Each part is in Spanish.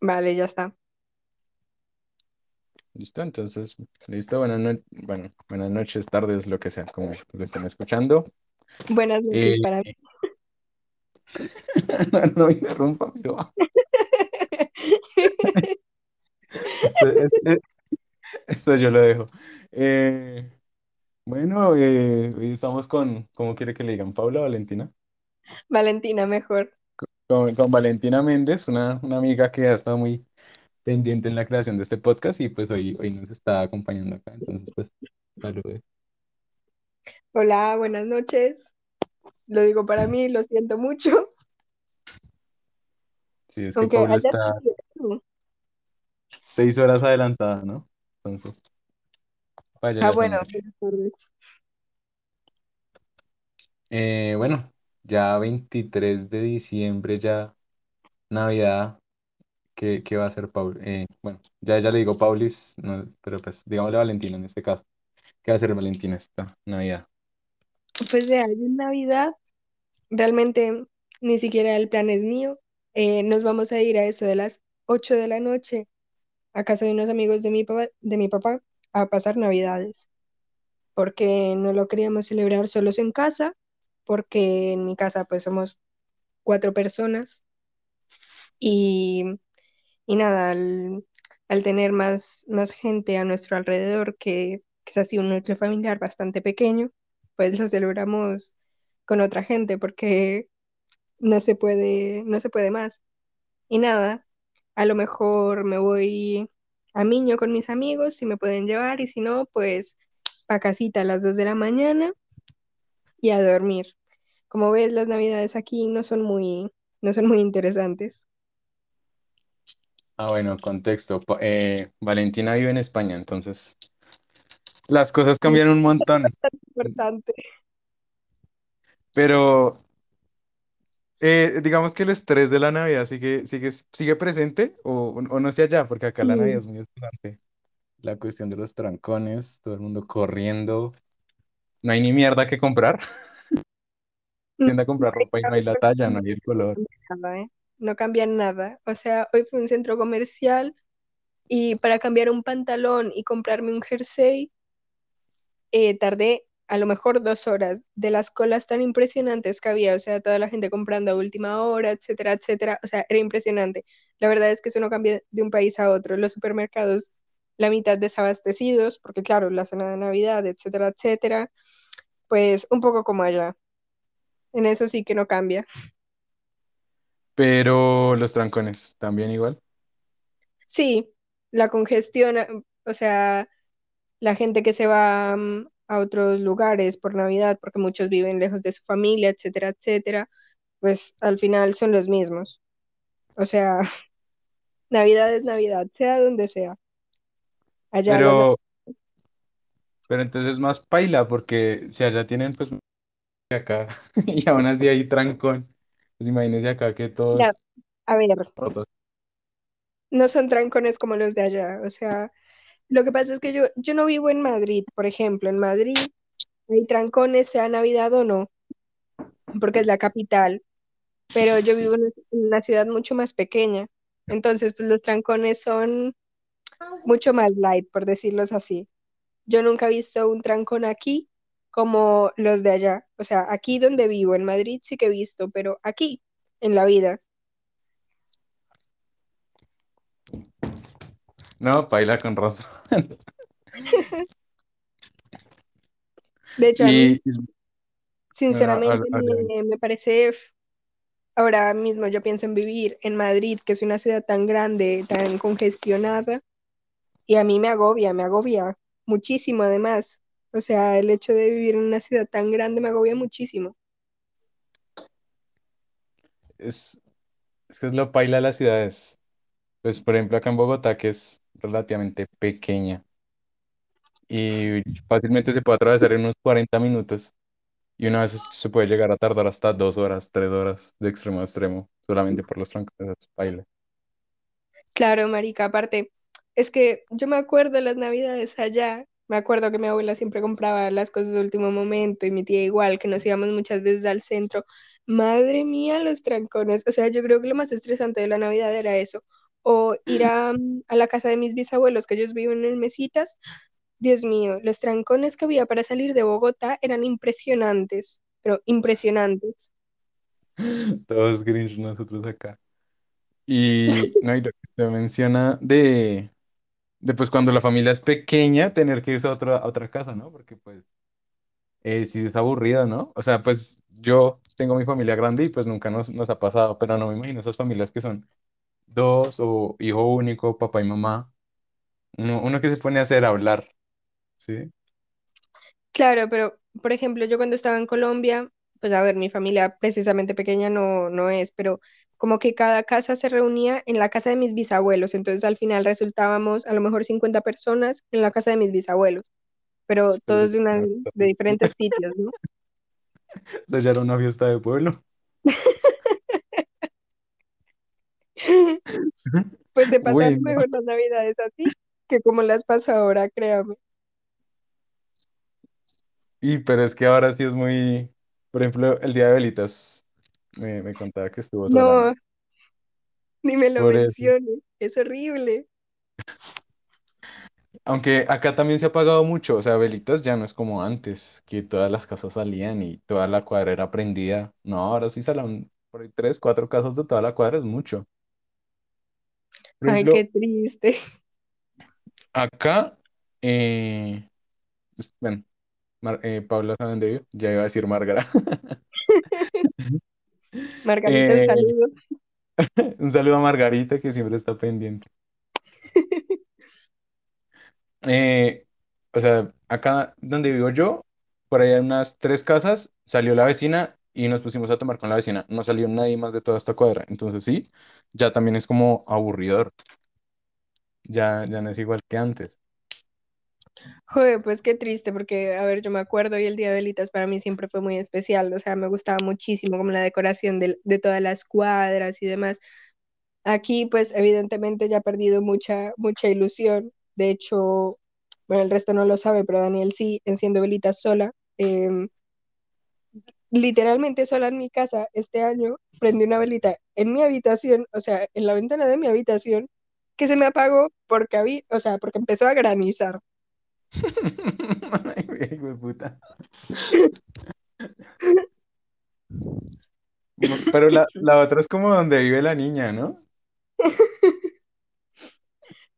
Vale, ya está. ¿Listo? Entonces, listo. Buenas, no- bueno, buenas noches, tardes, lo que sea, como lo estén escuchando. Buenas noches Eh, para mí. no, no interrumpa, pero esto, es- esto yo lo dejo. Eh, bueno, eh, hoy estamos con, ¿cómo quiere que le digan? Paula, Valentina. Valentina, mejor. Con, con Valentina Méndez, una, una amiga que ha estado muy pendiente en la creación de este podcast y pues hoy, hoy nos está acompañando acá. Entonces, pues, saludos. Hola, buenas noches. Lo digo para mí, lo siento mucho. Sí, es que Aunque Paula ayer está seis horas adelantada, ¿no? Entonces, Ah, bueno, buenas tardes. Eh, bueno, ya 23 de diciembre, ya Navidad, ¿qué, qué va a hacer Paul? Eh, bueno, ya, ya le digo Paulis, no, pero pues digámosle Valentina en este caso. ¿Qué va a hacer Valentina esta Navidad? Pues de ahí en Navidad, realmente ni siquiera el plan es mío. Eh, nos vamos a ir a eso de las 8 de la noche a casa de unos amigos de mi papá, de mi papá a pasar Navidades, porque no lo queríamos celebrar solos en casa, porque en mi casa pues somos cuatro personas y, y nada, al, al tener más, más gente a nuestro alrededor, que, que es así un núcleo familiar bastante pequeño, pues lo celebramos con otra gente porque no se puede, no se puede más. Y nada, a lo mejor me voy a Miño con mis amigos, si me pueden llevar, y si no, pues pa' casita a las 2 de la mañana y a dormir. Como ves, las navidades aquí no son muy, no son muy interesantes. Ah, bueno, contexto. Pa- eh, Valentina vive en España, entonces las cosas cambian un montón. Importante. Pero eh, digamos que el estrés de la Navidad sigue, sigue, sigue presente o, o no sé allá, porque acá la Navidad Sí. es muy estresante. La cuestión de los trancones, todo el mundo corriendo. No hay ni mierda que comprar. No, Tienda a comprar ropa y no hay la talla, no hay el color. nada, ¿eh? No cambian nada. O sea, hoy fue un centro comercial y para cambiar un pantalón y comprarme un jersey, eh, tardé a lo mejor dos horas de las colas tan impresionantes que había, o sea, toda la gente comprando a última hora, etcétera, etcétera, o sea, era impresionante. La verdad es que eso no cambia de un país a otro. Los supermercados, la mitad desabastecidos, porque claro, la zona de Navidad, etcétera, etcétera, pues un poco como allá. En eso sí que no cambia. Pero los trancones, también igual. Sí, la congestión, o sea, la gente que se va mm, a otros lugares por Navidad, porque muchos viven lejos de su familia, etcétera, etcétera, pues al final son los mismos. O sea, Navidad es Navidad, sea donde sea. Allá. Pero, pero entonces más paila, porque si allá tienen pues acá y aún así hay trancón, pues imagínense acá que todos a ver, no son trancones como los de allá. O sea, lo que pasa es que yo, yo no vivo en Madrid, por ejemplo. En Madrid hay trancones, sea Navidad o no, porque es la capital. pero yo vivo en una ciudad mucho más pequeña. Entonces, pues los trancones son mucho más light, por decirlos así. Yo nunca he visto un trancón aquí como los de allá. O sea, aquí donde vivo, en Madrid sí que he visto, pero aquí, en la vida. No, paila con razón. De hecho, a mí, sinceramente, hable- hable. me, me parece, ahora mismo yo pienso en vivir en Madrid, que es una ciudad tan grande, tan congestionada, y a mí me agobia, me agobia muchísimo además. O sea, el hecho de vivir en una ciudad tan grande me agobia muchísimo. es, es que es lo paila de las ciudades. Pues por ejemplo acá en Bogotá, que es relativamente pequeña y fácilmente se puede atravesar en unos 40 minutos y una vez se puede llegar a tardar hasta dos horas, tres horas de extremo a extremo, solamente por los trancones, es paila. Claro, marica, aparte, es que yo me acuerdo de las navidades allá, me acuerdo que mi abuela siempre compraba las cosas de último momento y mi tía igual, que nos íbamos muchas veces al centro. Madre mía, los trancones. O sea, yo creo que lo más estresante de la Navidad era eso. o ir a, a la casa de mis bisabuelos, que ellos viven en Mesitas. Dios mío, los trancones que había para salir de Bogotá eran impresionantes, pero impresionantes. Todos Grinch nosotros acá. Y no, y lo que se menciona de, de pues cuando la familia es pequeña, tener que irse a otra, a otra casa, ¿no? Porque pues eh, sí es aburrido, ¿no? O sea, pues yo tengo mi familia grande y pues nunca nos, nos ha pasado, pero no me imagino esas familias que son dos o hijo único, papá y mamá. Uno, uno que se pone a hacer hablar, ¿sí? Claro, pero por ejemplo, yo cuando estaba en Colombia, pues a ver, mi familia precisamente pequeña no, no es, pero como que cada casa se reunía en la casa de mis bisabuelos, entonces al final resultábamos a lo mejor 50 personas en la casa de mis bisabuelos, pero Eso todos de, una, de diferentes sitios, ¿no? ya era una fiesta de pueblo. Pues de pasar mejor las navidades así que como las paso ahora, créame. Y pero es que ahora sí es muy, por ejemplo, el día de velitas, me, me contaba que estuvo ¿no? Ni me lo Por eso. menciones, es horrible. Aunque acá también se ha pagado mucho, o sea, velitas ya no es como antes, que todas las casas salían y toda la cuadra era prendida. No, ahora sí salen por ahí tres, cuatro casas de toda la cuadra, es mucho. Por Ay, qué ejemplo, triste. acá, eh, pues, bueno, Mar- eh, dónde vive, ya iba a decir Márgara. Margarita, un Eh, saludo. un saludo a Margarita que siempre está pendiente. Eh, o sea, acá donde vivo yo, por allá en unas tres casas, salió la vecina y nos pusimos a tomar con la vecina. No salió nadie más de toda esta cuadra. Entonces sí, ya también es como aburridor. Ya, ya no es igual que antes. Joder, pues qué triste, porque, a ver, yo me acuerdo y el Día de Velitas para mí siempre fue muy especial, o sea, me gustaba muchísimo como la decoración de, de todas las cuadras y demás. Aquí, pues, evidentemente ya ha perdido mucha, mucha ilusión. De hecho, bueno, el resto no lo sabe, pero Daniel sí, enciendo velitas sola. Em, literalmente sola en mi casa este año, prendí una velita en mi habitación, o sea, en la ventana de mi habitación, que se me apagó porque había, o sea, porque empezó a granizar. Pero la, la otra es como donde vive la niña, ¿no?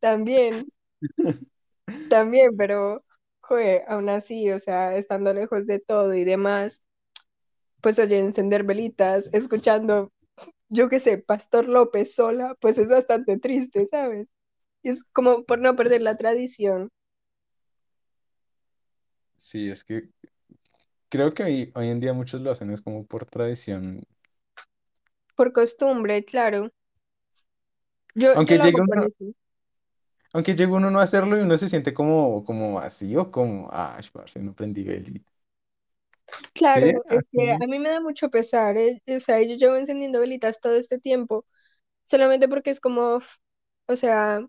También, también, pero, aún así, o sea, estando lejos de todo y demás, pues oye, encender velitas, escuchando, yo qué sé, Pastor López sola, pues es bastante triste, ¿sabes? Y es como por no perder la tradición, Sí, es que creo que hoy, hoy en día muchos lo hacen es como por tradición. por costumbre, claro. Yo, yo Aunque lo hago llegue por uno, eso. Aunque llega uno no a hacerlo y uno se siente como, como vacío, como, ah, parce, no prendí velita. Claro, es que a mí me da mucho pesar, ¿eh? O sea, yo llevo encendiendo velitas todo este tiempo, solamente porque es como, o sea,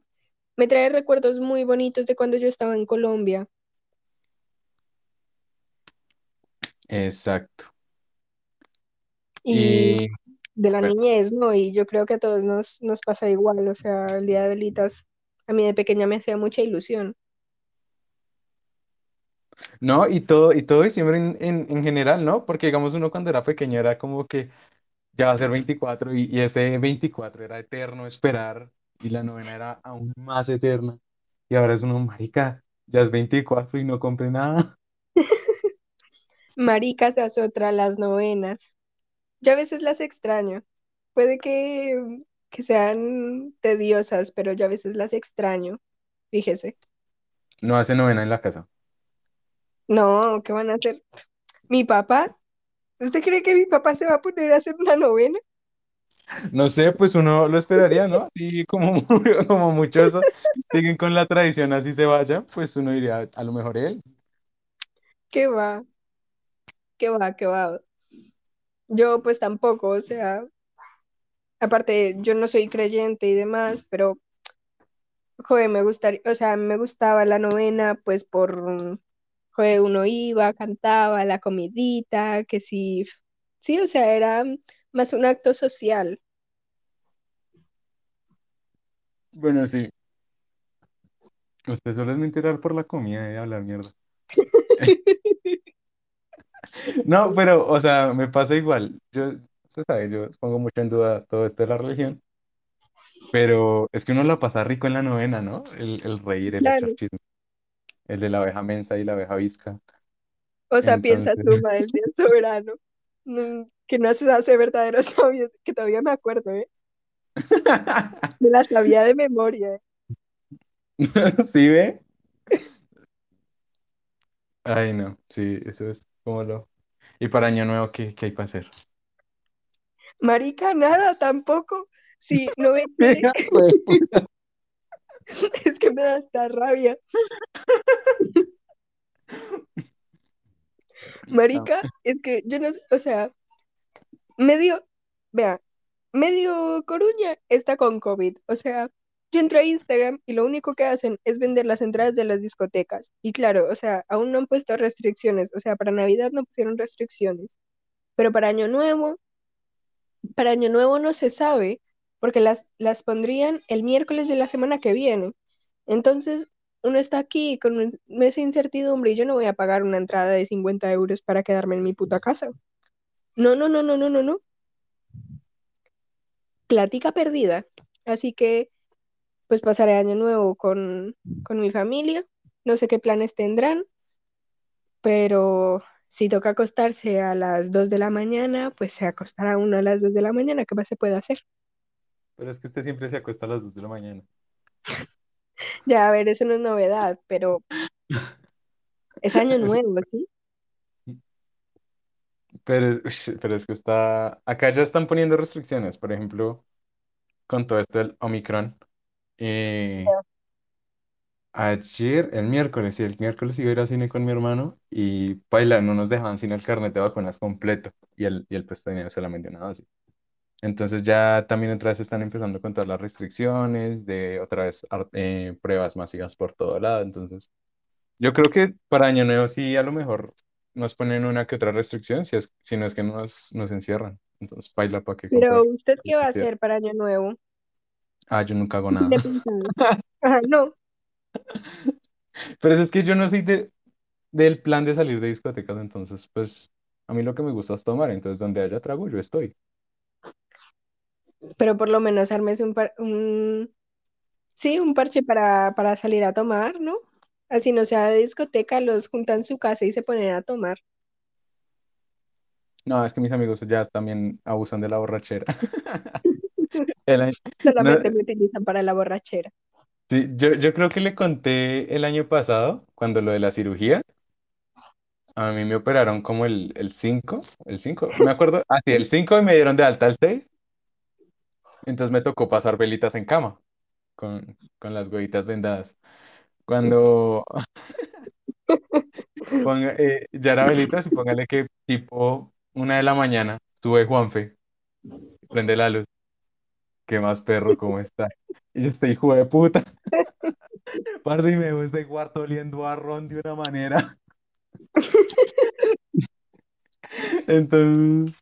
me trae recuerdos muy bonitos de cuando yo estaba en Colombia Exacto. y Y de la bueno, niñez, ¿no? Y yo creo que a todos nos, nos pasa igual, o sea, el día de velitas a mí de pequeña me hacía mucha ilusión. no, y todo, y todo diciembre en, en, en general, ¿no? Porque digamos uno cuando era pequeño era como que ya va a ser 24 y, y ese 24 era eterno esperar y la novena era aún más eterna. Y ahora es uno, marica, ya es 24 y no compré nada. Maricas es otra, las novenas. Yo a veces las extraño. Puede que, que sean tediosas, pero yo a veces las extraño. Fíjese. No hace novena en la casa. No, ¿qué van a hacer? ¿Mi papá? ¿Usted cree que mi papá se va a poner a hacer una novena? No sé, pues uno lo esperaría, ¿no? Sí, como, como muchos siguen con la tradición, así se vayan, pues uno diría, a lo mejor él. ¿Qué va? ¿Qué va? ¿Qué va? Yo pues tampoco, o sea, aparte yo no soy creyente y demás, pero joder, me gustaría, o sea, me gustaba la novena pues por, joder, uno iba, cantaba, la comidita, que sí, sí, o sea, era más un acto social. Bueno, sí. Usted solo es mentir por la comida y hablar mierda. No, pero, o sea, me pasa igual. Yo, usted sabe, yo pongo mucho en duda todo esto de la religión, pero es que uno la pasa rico en la novena, ¿no? El, el reír, el echar Claro. chisme, el de la abeja mensa y la abeja visca. O sea, piensa Entonces, tú, madre del soberano, mm, que no se hace verdadero sabio, que todavía me acuerdo, ¿eh? Me la sabía de memoria. ¿eh? ¿sí ve? Ay, no, sí, eso es como lo... ¿Y para Año Nuevo qué, qué hay para hacer? Marica, nada, tampoco. Sí, no ve que es que me da esta rabia. Marica, es que yo no sé, o sea, medio, vea, medio Coruña está con COVID. O sea, yo entro a Instagram y lo único que hacen es vender las entradas de las discotecas. Y claro, o sea, aún no han puesto restricciones. O sea, para Navidad no pusieron restricciones. Pero para Año Nuevo, para Año Nuevo no se sabe, porque las, las pondrían el miércoles de la semana que viene. Entonces, uno está aquí con esa incertidumbre y yo no voy a pagar una entrada de 50 euros para quedarme en mi puta casa. No, no, no, no, no, no, no. Plática perdida. Así que, pues pasaré Año Nuevo con, con mi familia. No sé qué planes tendrán, pero si toca acostarse a las 2 de la mañana, pues se acostará uno a las 2 de la mañana. ¿Qué más se puede hacer? Pero es que usted siempre se acuesta a las 2 de la mañana. Ya, a ver, eso no es novedad, pero es Año Nuevo, ¿sí? Pero, pero es que está... Acá ya están poniendo restricciones, por ejemplo, con todo esto del Omicron. Eh, ayer, el miércoles, y el miércoles iba a ir al cine con mi hermano y paila, no nos dejaban sin el carnet de vacunas completo y el, y el pues tenía solamente una dosis. Entonces ya también otra vez están empezando con todas las restricciones, de otra vez ar- eh, pruebas masivas por todo lado. Entonces, yo creo que para Año Nuevo sí a lo mejor nos ponen una que otra restricción, si es, si no es que nos, nos encierran. Entonces, paila para qué Pero. ¿usted qué va a hacer para Año Nuevo? Ah, yo nunca hago ¿Qué nada. Ajá, no, Pero es que yo no soy de, del plan de salir de discotecas, entonces, pues, a mí lo que me gusta es tomar, entonces donde haya trago yo estoy. pero por lo menos ármese un, par- un sí, un parche para, para salir a tomar, ¿no? Así no sea de discoteca, los juntan en su casa y se ponen a tomar. No, es que mis amigos ya también abusan de la borrachera. El año- no, Solamente me utilizan para la borrachera. sí, yo, yo creo que le conté el año pasado, cuando lo de la cirugía, a mí me operaron como el, el 5, el 5, me acuerdo, ah, sí, el 5 y me dieron de alta el 6, entonces me tocó pasar velitas en cama, con, con las huevitas vendadas. Cuando ponga, eh, ya era velitas y póngale que tipo una de la mañana sube Juanfe, prende la luz, ¿qué más perro, cómo está? Y yo estoy hijo de puta, parce, y me veo este cuarto oliendo a ron de una manera. Entonces,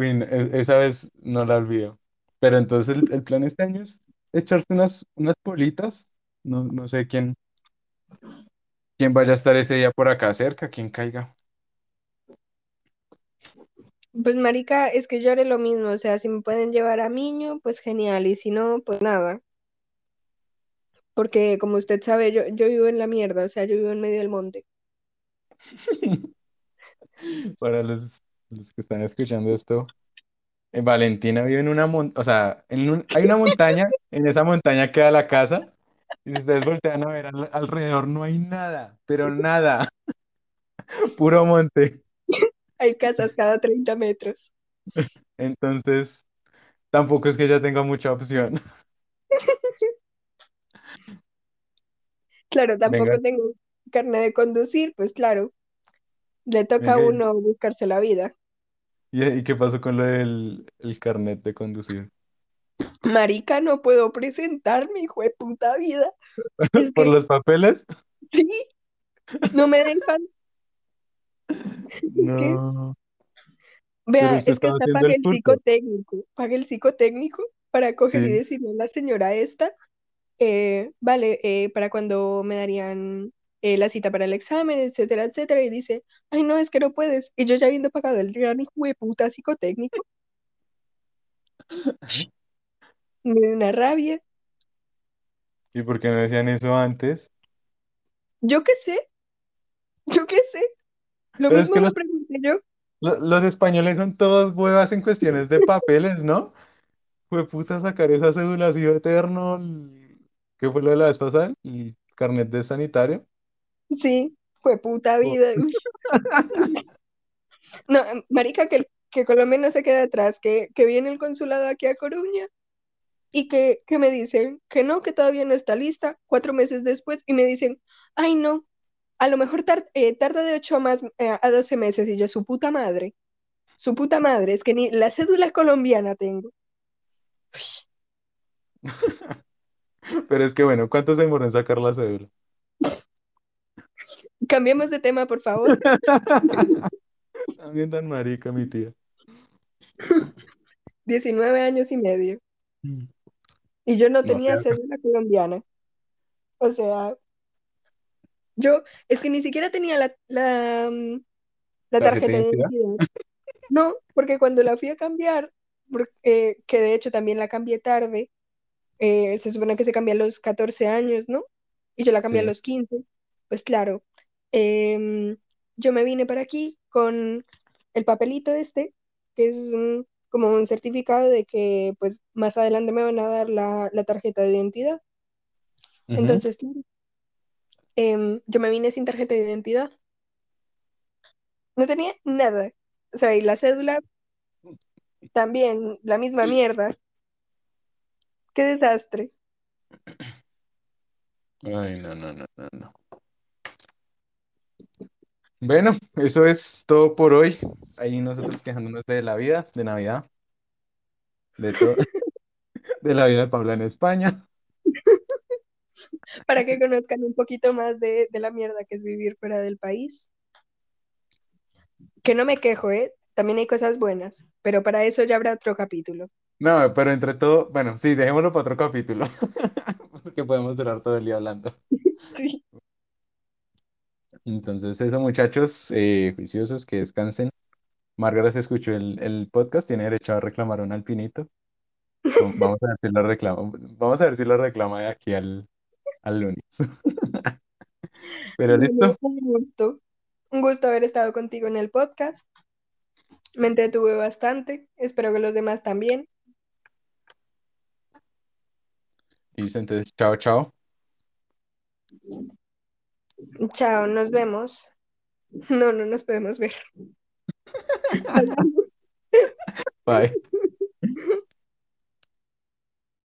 e- esa vez no la olvido. Pero entonces el, el plan este año es echarse unas, unas politas. No, no sé quién, quién vaya a estar ese día por acá cerca, quién caiga. Pues marica, es que yo haré lo mismo, o sea, si me pueden llevar a Miño, pues genial, y si no, pues nada, porque como usted sabe, yo, yo vivo en la mierda, o sea, yo vivo en medio del monte. Para los, los que están escuchando esto, eh, Valentina vive en una montaña, o sea, en un- hay una montaña, en esa montaña queda la casa, y si ustedes voltean a ver al- alrededor, no hay nada, pero nada, puro monte. Hay casas cada 30 metros. Entonces, tampoco es que ella tenga mucha opción. Claro, Venga, tampoco tengo carne de conducir, pues claro, le toca a uno buscarse la vida. ¿y, y qué pasó con lo del el carnet de conducir? Marica, no puedo presentarme, hijo de puta vida. Es ¿Por que, los papeles? sí, no me dejan. No, vea, es que pagué el psicotécnico, pagué el psicotécnico para coger y decirle a la señora esta eh, vale, eh, para cuando me darían eh, la cita para el examen, etcétera, etcétera, y dice, ay, no, es que no puedes. Y yo ya habiendo pagado el gran hijo de puta psicotécnico, me dio una rabia. ¿Y por qué no decían eso antes? Yo qué sé, yo qué sé. Lo Pero es mismo que me los, pregunté yo. lo- los españoles son todos huevas en cuestiones de papeles, ¿no? Fue puta sacar esa cédula así eterno. ¿Qué fue lo de la vez pasada? El carnet de sanitario. Sí, fue puta vida. No, marica, que, que Colombia no se quede atrás, que, que viene el consulado aquí a Coruña y que, que me dicen que no, que todavía no está lista, cuatro meses después, y me dicen, ay no, a lo mejor tar- eh, tarda de ocho a más eh, a 12 meses, y yo, su puta madre, su puta madre, es que ni la cédula colombiana tengo. Pero es que bueno, ¿cuánto se demoró en sacar la cédula? Cambiemos de tema, por favor. También tan marica, mi tía. 19 años y medio. Mm. Y yo no No, tenía cédula colombiana. O sea, yo, es que ni siquiera tenía la, la, mm, la ¿Tarjeta de de identidad? No, porque cuando la fui a cambiar, por- eh, que de hecho también la cambié tarde, eh, se supone que se cambia a los 14 años, ¿no? Y yo la cambié a los 15. Pues claro, em, yo me vine para aquí con el papelito este, que es un- como un certificado de que pues más adelante me van a dar la, la tarjeta de identidad. Ujú. Entonces, em, yo me vine sin tarjeta de identidad. No tenía nada. O sea, y la cédula también, la misma mierda. Qué desastre. Ay, no, no, no, no, no. Bueno, eso es todo por hoy. Ahí nosotros quejándonos de la vida, de Navidad, de todo, de la vida de Paula en España. Para que conozcan un poquito más de, de la mierda que es vivir fuera del país. Que no me quejo, ¿eh? También hay cosas buenas, pero para eso ya habrá otro capítulo. No, pero entre todo, bueno, sí, dejémoslo para otro capítulo, porque podemos durar todo el día hablando. Sí. Entonces, eso, muchachos, eh, juiciosos, que descansen. Margaret se escuchó el, el podcast, tiene derecho a reclamar un alpinito. Vamos a ver si lo reclama, vamos a ver si lo reclama de aquí al, al lunes. Pero listo, un gusto. Un gusto haber estado contigo en el podcast. Me entretuve bastante. Espero que los demás también. listo, entonces, chao, chao. Chao, nos vemos. No, no nos podemos ver. Bye.